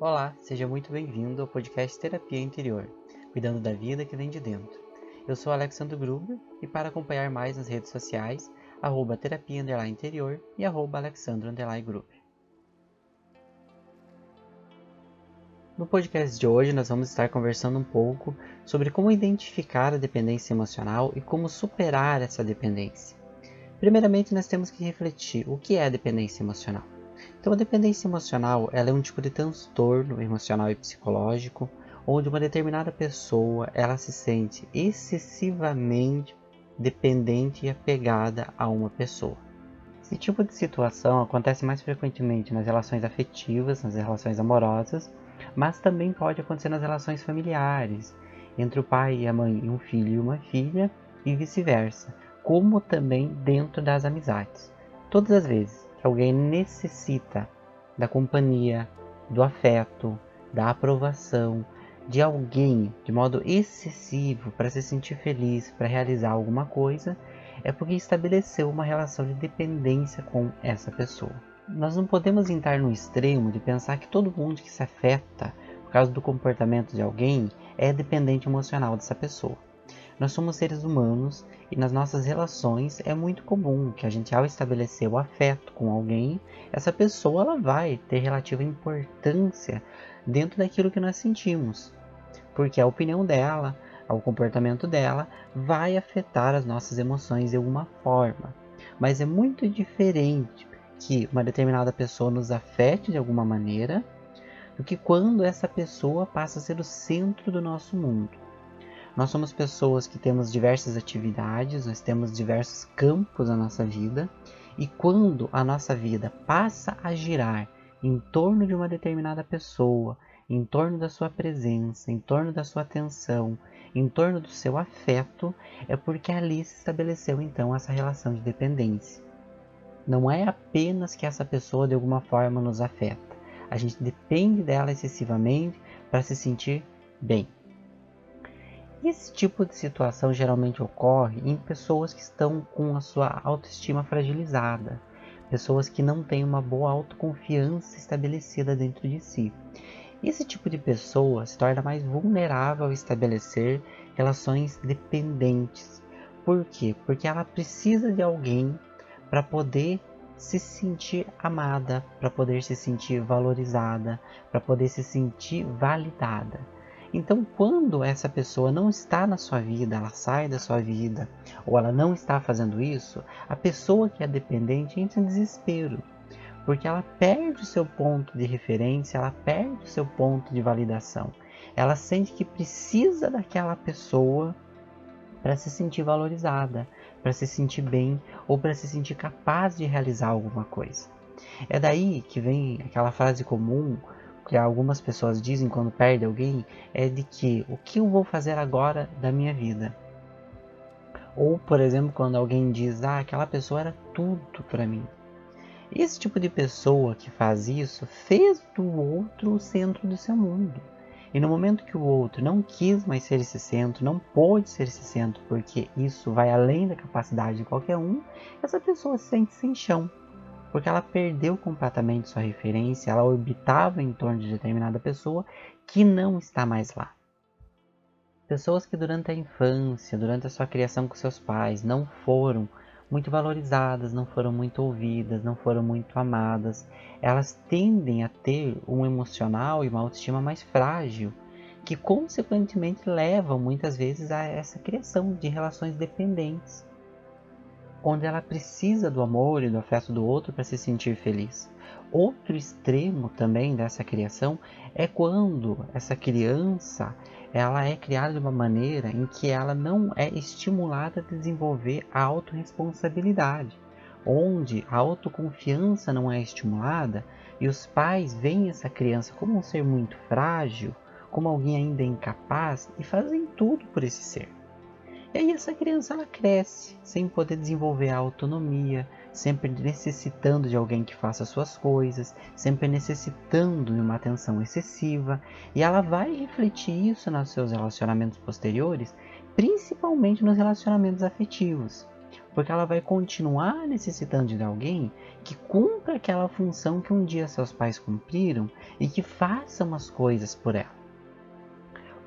Olá, seja muito bem-vindo ao podcast Terapia Interior, cuidando da vida que vem de dentro. Eu sou Alexandre Gruber e para acompanhar mais nas redes sociais, arroba terapia interior e arroba alexandro gruber. No podcast de hoje, nós vamos estar conversando um pouco sobre como identificar a dependência emocional e como superar essa dependência. Primeiramente, nós temos que refletir o que é a dependência emocional. Então, a dependência emocional ela é um tipo de transtorno emocional e psicológico onde uma determinada pessoa ela se sente excessivamente dependente e apegada a uma pessoa. Esse tipo de situação acontece mais frequentemente nas relações afetivas, nas relações amorosas, mas também pode acontecer nas relações familiares, entre o pai e a mãe um filho e uma filha, e vice-versa, como também dentro das amizades. Todas as vezes que alguém necessita da companhia, do afeto, da aprovação de alguém de modo excessivo para se sentir feliz, para realizar alguma coisa, é porque estabeleceu uma relação de dependência com essa pessoa. Nós não podemos entrar no extremo de pensar que todo mundo que se afeta por causa do comportamento de alguém é dependente emocional dessa pessoa. Nós somos seres humanos e nas nossas relações é muito comum que a gente, ao estabelecer o afeto com alguém, essa pessoa ela vai ter relativa importância dentro daquilo que nós sentimos, porque a opinião dela, o comportamento dela vai afetar as nossas emoções de alguma forma. Mas é muito diferente que uma determinada pessoa nos afete de alguma maneira do que quando essa pessoa passa a ser o centro do nosso mundo. Nós somos pessoas que temos diversas atividades, nós temos diversos campos na nossa vida, e quando a nossa vida passa a girar em torno de uma determinada pessoa, em torno da sua presença, em torno da sua atenção, em torno do seu afeto, é porque ali se estabeleceu então essa relação de dependência. Não é apenas que essa pessoa de alguma forma nos afeta. A gente depende dela excessivamente para se sentir bem. Esse tipo de situação geralmente ocorre em pessoas que estão com a sua autoestima fragilizada, pessoas que não têm uma boa autoconfiança estabelecida dentro de si. Esse tipo de pessoa se torna mais vulnerável a estabelecer relações dependentes. Por quê? Porque ela precisa de alguém para poder se sentir amada, para poder se sentir valorizada, para poder se sentir validada. Então, quando essa pessoa não está na sua vida, ela sai da sua vida, ou ela não está fazendo isso, a pessoa que é dependente entra em desespero, porque ela perde o seu ponto de referência, ela perde o seu ponto de validação. Ela sente que precisa daquela pessoa para se sentir valorizada, para se sentir bem ou para se sentir capaz de realizar alguma coisa. É daí que vem aquela frase comum que algumas pessoas dizem quando perdem alguém, é de que o que eu vou fazer agora da minha vida? Ou, por exemplo, quando alguém diz, ah, aquela pessoa era tudo para mim. Esse tipo de pessoa que faz isso fez do outro o centro do seu mundo. E no momento que o outro não quis mais ser esse centro, não pôde ser esse centro, porque isso vai além da capacidade de qualquer um, essa pessoa se sente sem chão. Porque ela perdeu completamente sua referência, ela orbitava em torno de determinada pessoa que não está mais lá. Pessoas que durante a infância, durante a sua criação com seus pais, não foram muito valorizadas, não foram muito ouvidas, não foram muito amadas, elas tendem a ter um emocional e uma autoestima mais frágil, que consequentemente levam muitas vezes a essa criação de relações dependentes, onde ela precisa do amor e do afeto do outro para se sentir feliz. Outro extremo também dessa criação é quando essa criança ela é criada de uma maneira em que ela não é estimulada a desenvolver a autorresponsabilidade, onde a autoconfiança não é estimulada e os pais veem essa criança como um ser muito frágil, como alguém ainda incapaz e fazem tudo por esse ser. E aí essa criança ela cresce sem poder desenvolver a autonomia, sempre necessitando de alguém que faça suas coisas, sempre necessitando de uma atenção excessiva, e ela vai refletir isso nos seus relacionamentos posteriores, principalmente nos relacionamentos afetivos. porque ela vai continuar necessitando de alguém que cumpra aquela função que um dia seus pais cumpriram e que faça umas coisas por ela.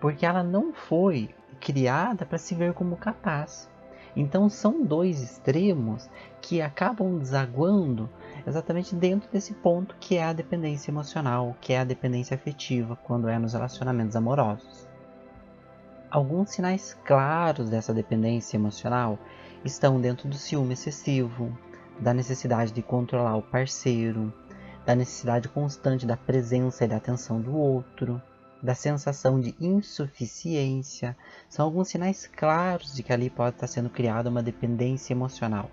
Porque ela não foi criada para se ver como capaz. Então são dois extremos que acabam desaguando exatamente dentro desse ponto que é a dependência emocional, que é a dependência afetiva quando é nos relacionamentos amorosos. Alguns sinais claros dessa dependência emocional estão dentro do ciúme excessivo, da necessidade de controlar o parceiro, da necessidade constante da presença e da atenção do outro, da sensação de insuficiência, são alguns sinais claros de que ali pode estar sendo criada uma dependência emocional.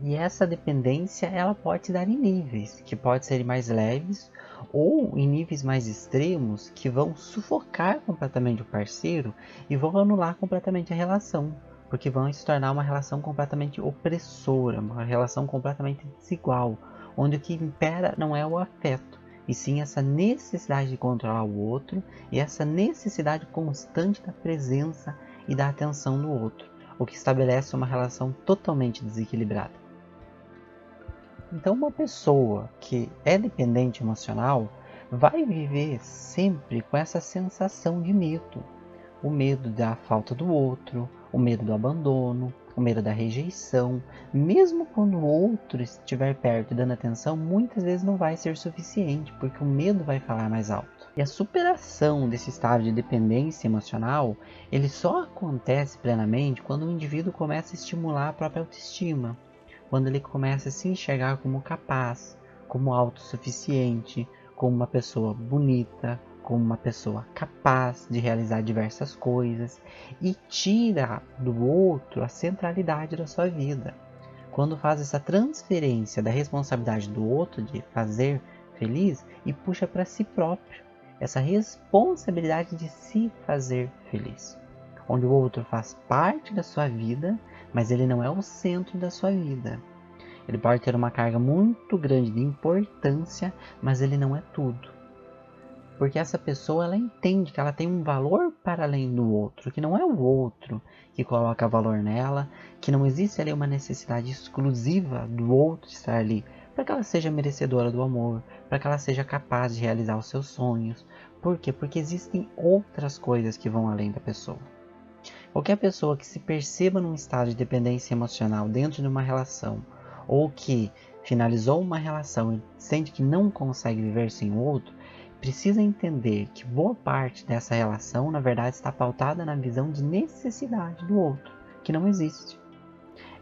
E essa dependência ela pode se dar em níveis, que podem ser mais leves ou em níveis mais extremos que vão sufocar completamente o parceiro e vão anular completamente a relação, porque vão se tornar uma relação completamente opressora, uma relação completamente desigual, onde o que impera não é o afeto, e sim essa necessidade de controlar o outro e essa necessidade constante da presença e da atenção do outro, o que estabelece uma relação totalmente desequilibrada. Então, uma pessoa que é dependente emocional vai viver sempre com essa sensação de medo. O medo da falta do outro, o medo do abandono, o medo da rejeição. Mesmo quando o outro estiver perto e dando atenção, muitas vezes não vai ser suficiente, porque o medo vai falar mais alto. E a superação desse estado de dependência emocional, ele só acontece plenamente quando o indivíduo começa a estimular a própria autoestima quando ele começa a se enxergar como capaz, como autossuficiente, como uma pessoa bonita, como uma pessoa capaz de realizar diversas coisas e tira do outro a centralidade da sua vida. Quando faz essa transferência da responsabilidade do outro de fazer feliz e puxa para si próprio essa responsabilidade de se fazer feliz, onde o outro faz parte da sua vida mas ele não é o centro da sua vida. Ele pode ter uma carga muito grande de importância, mas ele não é tudo. Porque essa pessoa ela entende que ela tem um valor para além do outro, que não é o outro que coloca valor nela, que não existe ali uma necessidade exclusiva do outro estar ali, para que ela seja merecedora do amor, para que ela seja capaz de realizar os seus sonhos. Por quê? Porque existem outras coisas que vão além da pessoa. Qualquer pessoa que se perceba num estado de dependência emocional dentro de uma relação, ou que finalizou uma relação e sente que não consegue viver sem o outro, precisa entender que boa parte dessa relação, na verdade, está pautada na visão de necessidade do outro, que não existe.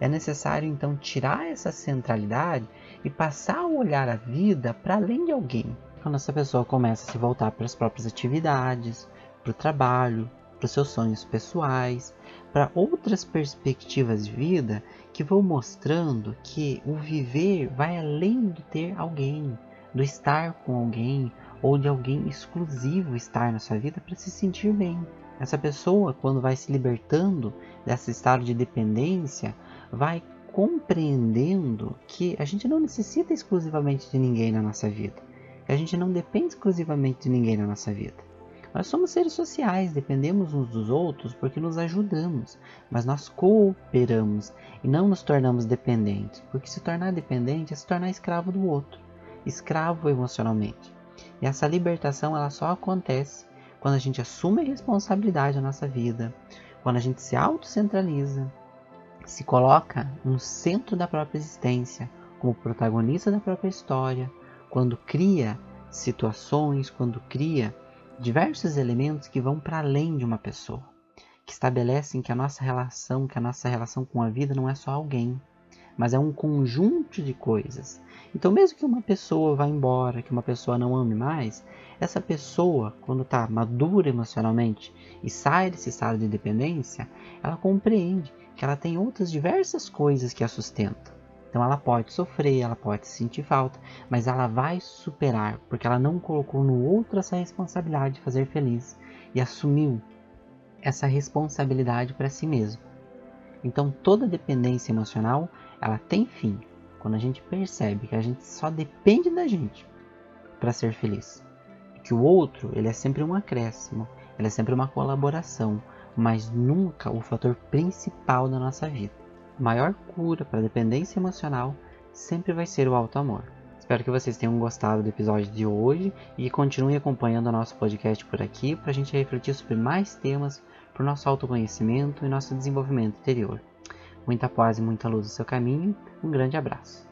É necessário então tirar essa centralidade e passar a olhar a vida para além de alguém. Quando essa pessoa começa a se voltar para as próprias atividades, para o trabalho, para os seus sonhos pessoais, para outras perspectivas de vida que vão mostrando que o viver vai além de ter alguém, do estar com alguém ou de alguém exclusivo estar na sua vida para se sentir bem. Essa pessoa, quando vai se libertando desse estado de dependência, vai compreendendo que a gente não necessita exclusivamente de ninguém na nossa vida, que a gente não depende exclusivamente de ninguém na nossa vida. Nós somos seres sociais, dependemos uns dos outros porque nos ajudamos, mas nós cooperamos e não nos tornamos dependentes, porque se tornar dependente é se tornar escravo do outro, escravo emocionalmente. E essa libertação ela só acontece quando a gente assume a responsabilidade da nossa vida, quando a gente se autocentraliza, se coloca no centro da própria existência, como protagonista da própria história, quando cria situações, quando cria diversos elementos que vão para além de uma pessoa, que estabelecem que a nossa relação, que a nossa relação com a vida não é só alguém, mas é um conjunto de coisas. Então, mesmo que uma pessoa vá embora, que uma pessoa não ame mais, essa pessoa, quando está madura emocionalmente e sai desse estado de dependência, ela compreende que ela tem outras diversas coisas que a sustentam. Então ela pode sofrer, ela pode sentir falta, mas ela vai superar, porque ela não colocou no outro essa responsabilidade de fazer feliz e assumiu essa responsabilidade para si mesmo. Então toda dependência emocional, ela tem fim quando a gente percebe que a gente só depende da gente para ser feliz. Que o outro, ele é sempre um acréscimo, ele é sempre uma colaboração, mas nunca o fator principal da nossa vida. a maior cura para dependência emocional sempre vai ser o alto amor. Espero que vocês tenham gostado do episódio de hoje e continuem acompanhando o nosso podcast por aqui para a gente refletir sobre mais temas para o nosso autoconhecimento e nosso desenvolvimento interior. Muita paz e muita luz no seu caminho. Um grande abraço.